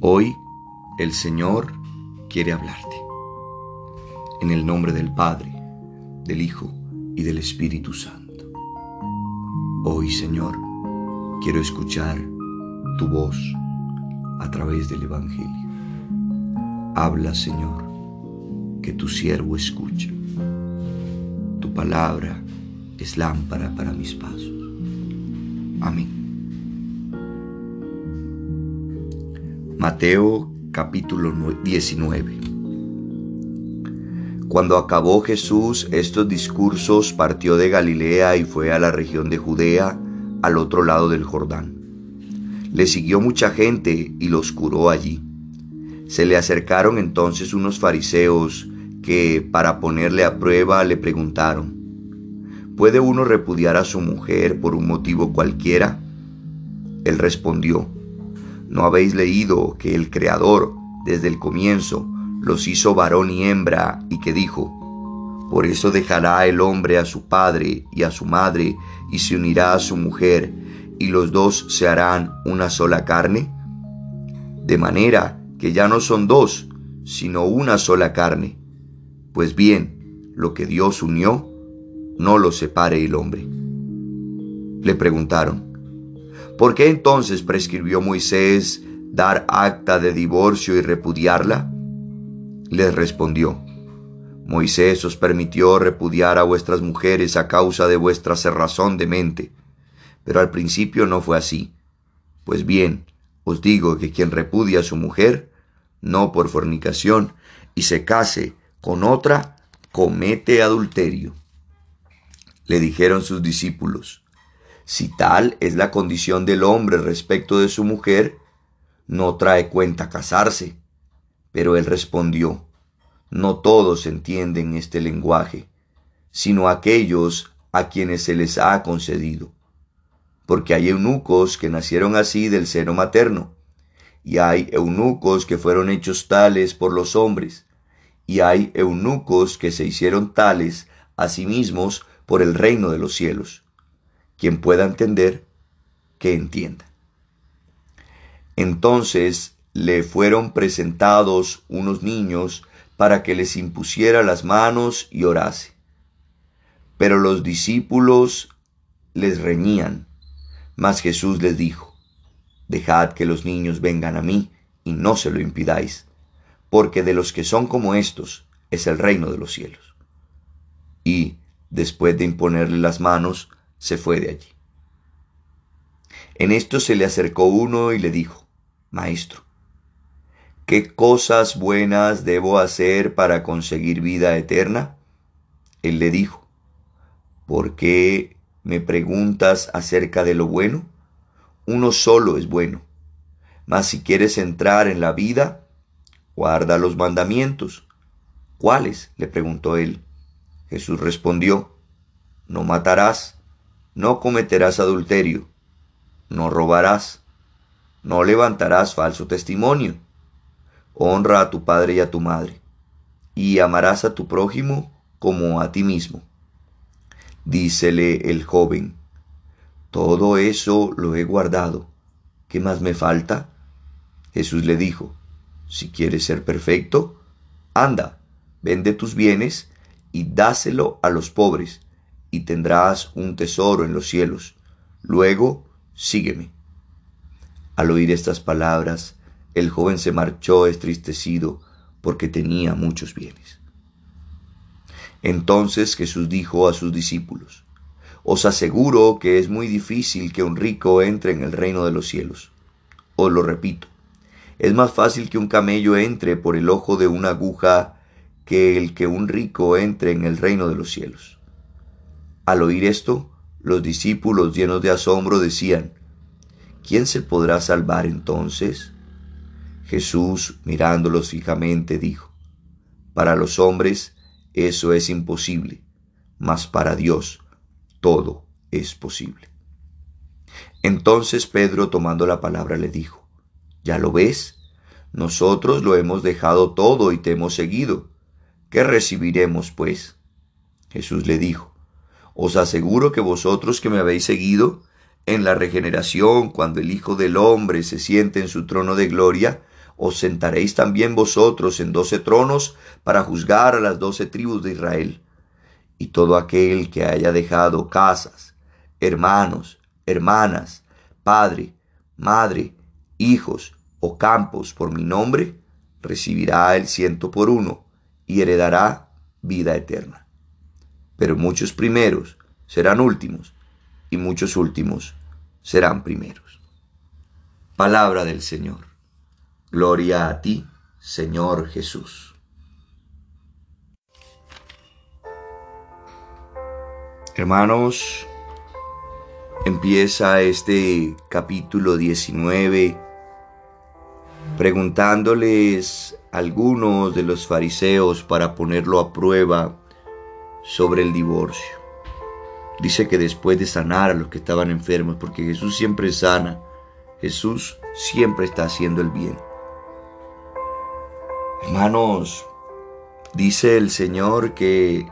Hoy el Señor quiere hablarte. En el nombre del Padre, del Hijo y del Espíritu Santo. Hoy, Señor, quiero escuchar tu voz a través del Evangelio. Habla, Señor, que tu siervo escucha. Tu palabra es lámpara para mis pasos. Amén. Mateo capítulo 19 Cuando acabó Jesús estos discursos, partió de Galilea y fue a la región de Judea, al otro lado del Jordán. Le siguió mucha gente y los curó allí. Se le acercaron entonces unos fariseos que, para ponerle a prueba, le preguntaron, ¿puede uno repudiar a su mujer por un motivo cualquiera? Él respondió, ¿No habéis leído que el Creador, desde el comienzo, los hizo varón y hembra y que dijo, por eso dejará el hombre a su padre y a su madre y se unirá a su mujer y los dos se harán una sola carne? De manera que ya no son dos, sino una sola carne. Pues bien, lo que Dios unió, no lo separe el hombre. Le preguntaron, ¿Por qué entonces prescribió Moisés dar acta de divorcio y repudiarla? Les respondió, Moisés os permitió repudiar a vuestras mujeres a causa de vuestra cerrazón de mente, pero al principio no fue así. Pues bien, os digo que quien repudia a su mujer, no por fornicación, y se case con otra, comete adulterio. Le dijeron sus discípulos, si tal es la condición del hombre respecto de su mujer, no trae cuenta casarse. Pero él respondió, no todos entienden este lenguaje, sino aquellos a quienes se les ha concedido. Porque hay eunucos que nacieron así del seno materno, y hay eunucos que fueron hechos tales por los hombres, y hay eunucos que se hicieron tales a sí mismos por el reino de los cielos. Quien pueda entender, que entienda. Entonces le fueron presentados unos niños para que les impusiera las manos y orase. Pero los discípulos les reñían. Mas Jesús les dijo, Dejad que los niños vengan a mí y no se lo impidáis, porque de los que son como estos es el reino de los cielos. Y, después de imponerle las manos, se fue de allí. En esto se le acercó uno y le dijo, Maestro, ¿qué cosas buenas debo hacer para conseguir vida eterna? Él le dijo, ¿por qué me preguntas acerca de lo bueno? Uno solo es bueno. Mas si quieres entrar en la vida, guarda los mandamientos. ¿Cuáles? le preguntó él. Jesús respondió, no matarás no cometerás adulterio, no robarás, no levantarás falso testimonio, honra a tu padre y a tu madre, y amarás a tu prójimo como a ti mismo. Dícele el joven, todo eso lo he guardado, ¿qué más me falta? Jesús le dijo, si quieres ser perfecto, anda, vende tus bienes y dáselo a los pobres, y tendrás un tesoro en los cielos. Luego, sígueme. Al oír estas palabras, el joven se marchó estristecido porque tenía muchos bienes. Entonces Jesús dijo a sus discípulos, Os aseguro que es muy difícil que un rico entre en el reino de los cielos. Os lo repito, es más fácil que un camello entre por el ojo de una aguja que el que un rico entre en el reino de los cielos. Al oír esto, los discípulos llenos de asombro decían, ¿quién se podrá salvar entonces? Jesús, mirándolos fijamente, dijo, para los hombres eso es imposible, mas para Dios todo es posible. Entonces Pedro, tomando la palabra, le dijo, ¿ya lo ves? Nosotros lo hemos dejado todo y te hemos seguido. ¿Qué recibiremos, pues? Jesús le dijo, os aseguro que vosotros que me habéis seguido, en la regeneración, cuando el Hijo del Hombre se siente en su trono de gloria, os sentaréis también vosotros en doce tronos para juzgar a las doce tribus de Israel. Y todo aquel que haya dejado casas, hermanos, hermanas, padre, madre, hijos o campos por mi nombre, recibirá el ciento por uno y heredará vida eterna. Pero muchos primeros serán últimos y muchos últimos serán primeros. Palabra del Señor. Gloria a ti, Señor Jesús. Hermanos, empieza este capítulo 19 preguntándoles algunos de los fariseos para ponerlo a prueba sobre el divorcio. Dice que después de sanar a los que estaban enfermos, porque Jesús siempre sana, Jesús siempre está haciendo el bien. Hermanos, dice el Señor que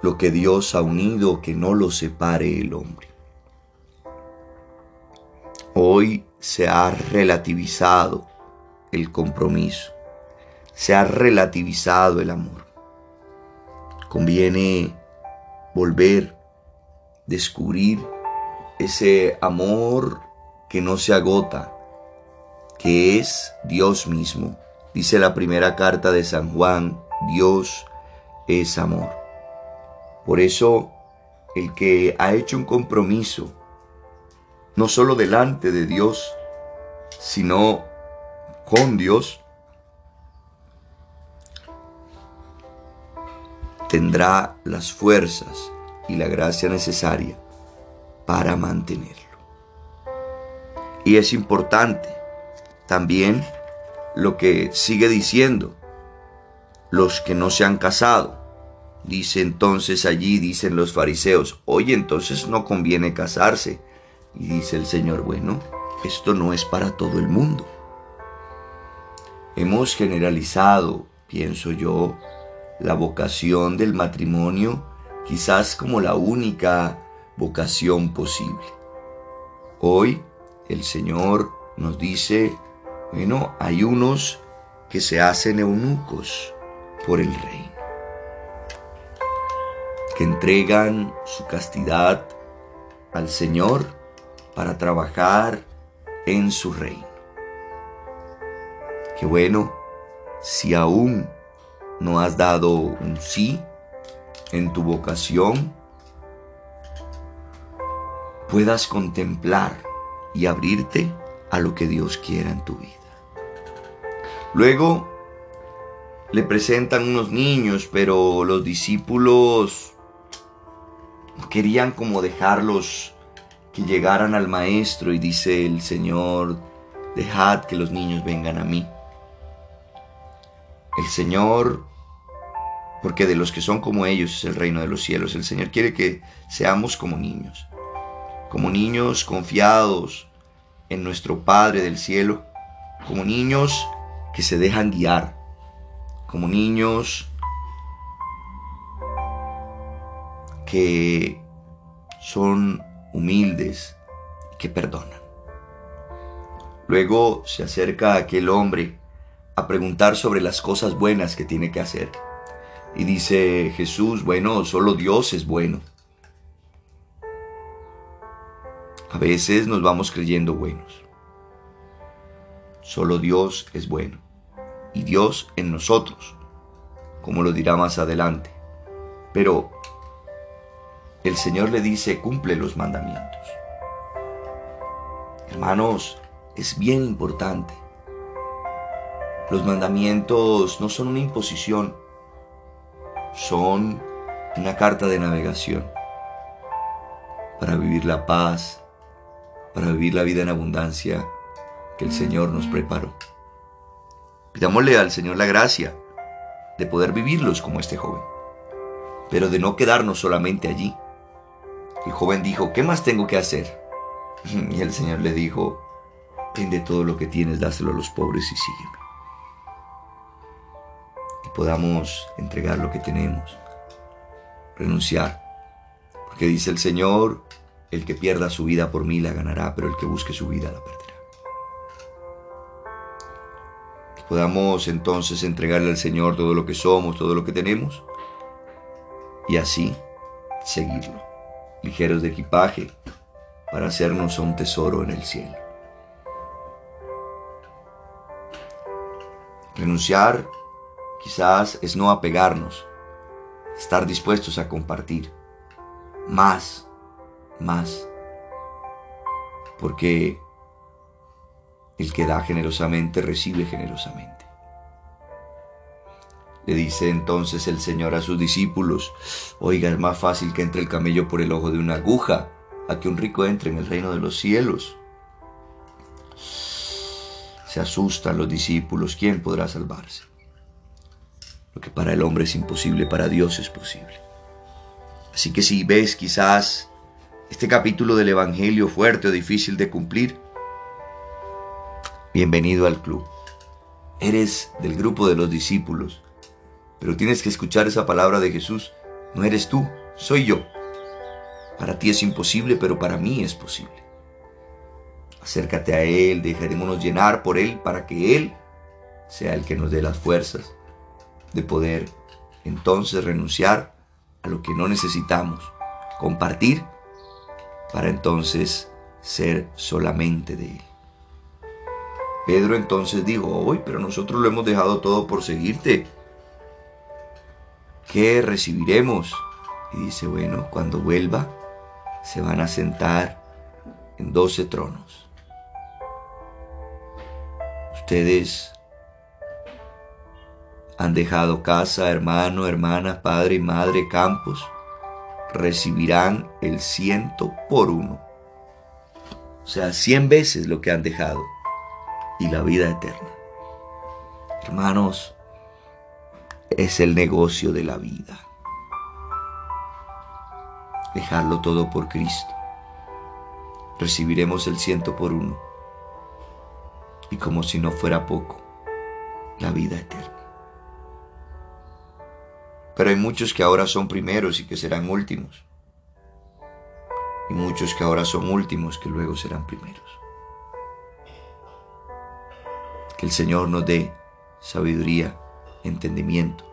lo que Dios ha unido, que no lo separe el hombre. Hoy se ha relativizado el compromiso, se ha relativizado el amor. Conviene volver descubrir ese amor que no se agota, que es Dios mismo. Dice la primera carta de San Juan, Dios es amor. Por eso, el que ha hecho un compromiso, no solo delante de Dios, sino con Dios, tendrá las fuerzas y la gracia necesaria para mantenerlo. Y es importante también lo que sigue diciendo los que no se han casado. Dice entonces allí, dicen los fariseos, oye, entonces no conviene casarse. Y dice el Señor, bueno, esto no es para todo el mundo. Hemos generalizado, pienso yo, la vocación del matrimonio quizás como la única vocación posible. Hoy el Señor nos dice, bueno, hay unos que se hacen eunucos por el reino, que entregan su castidad al Señor para trabajar en su reino. Qué bueno, si aún no has dado un sí en tu vocación puedas contemplar y abrirte a lo que Dios quiera en tu vida. Luego le presentan unos niños, pero los discípulos querían como dejarlos llegaran al maestro y dice el Señor, dejad que los niños vengan a mí. El Señor porque de los que son como ellos es el reino de los cielos. El Señor quiere que seamos como niños, como niños confiados en nuestro Padre del cielo, como niños que se dejan guiar, como niños que son humildes que perdonan. Luego se acerca aquel hombre a preguntar sobre las cosas buenas que tiene que hacer. Y dice Jesús, bueno, solo Dios es bueno. A veces nos vamos creyendo buenos. Solo Dios es bueno. Y Dios en nosotros, como lo dirá más adelante. Pero el Señor le dice, cumple los mandamientos. Hermanos, es bien importante. Los mandamientos no son una imposición, son una carta de navegación para vivir la paz, para vivir la vida en abundancia que el Señor nos preparó. Pidámosle al Señor la gracia de poder vivirlos como este joven, pero de no quedarnos solamente allí. El joven dijo, ¿qué más tengo que hacer? Y el Señor le dijo, vende todo lo que tienes, dáselo a los pobres y sígueme podamos entregar lo que tenemos, renunciar. Porque dice el Señor el que pierda su vida por mí la ganará, pero el que busque su vida la perderá. Que podamos entonces entregarle al Señor todo lo que somos, todo lo que tenemos, y así seguirlo, ligeros de equipaje, para hacernos un tesoro en el cielo. Renunciar quizás es no apegarnos, estar dispuestos a compartir más, más, porque el que da generosamente recibe generosamente. Le dice entonces el Señor a sus discípulos, oiga, es más fácil que entre el camello por el ojo de una aguja a que un rico entre en el reino de los cielos. Se asustan los discípulos, ¿quién podrá salvarse? Lo que para el hombre es imposible, para Dios es posible. Así que si ves quizás este capítulo del Evangelio fuerte o difícil de cumplir, bienvenido al club. Eres del grupo de los discípulos pero tienes que escuchar esa palabra de Jesús. No eres tú, soy yo. Para ti es imposible, pero para mí es posible. Acércate a Él, dejaremos llenar por Él para que Él sea el que nos dé las fuerzas de poder entonces renunciar a lo que no necesitamos, compartir para entonces ser solamente de Él. Pedro entonces dijo, hoy, pero nosotros lo hemos dejado todo por seguirte. ¿Qué recibiremos? Y dice, bueno, cuando vuelva, se van a sentar en doce tronos. Ustedes han dejado casa, hermano, hermana, padre y madre, campos, recibirán el ciento por uno. O sea, cien veces lo que han dejado y la vida eterna. Hermanos, es el negocio de la vida. Dejarlo todo por Cristo. Recibiremos el ciento por uno. Y como si no fuera poco, la vida eterna. Pero hay muchos que ahora son primeros y que serán últimos. Y muchos que ahora son últimos que luego serán primeros. Que el Señor nos dé sabiduría entendimiento,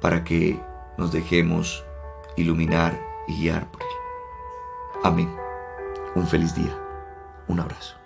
para que nos dejemos iluminar y guiar por Él. Amén. Un feliz día. Un abrazo.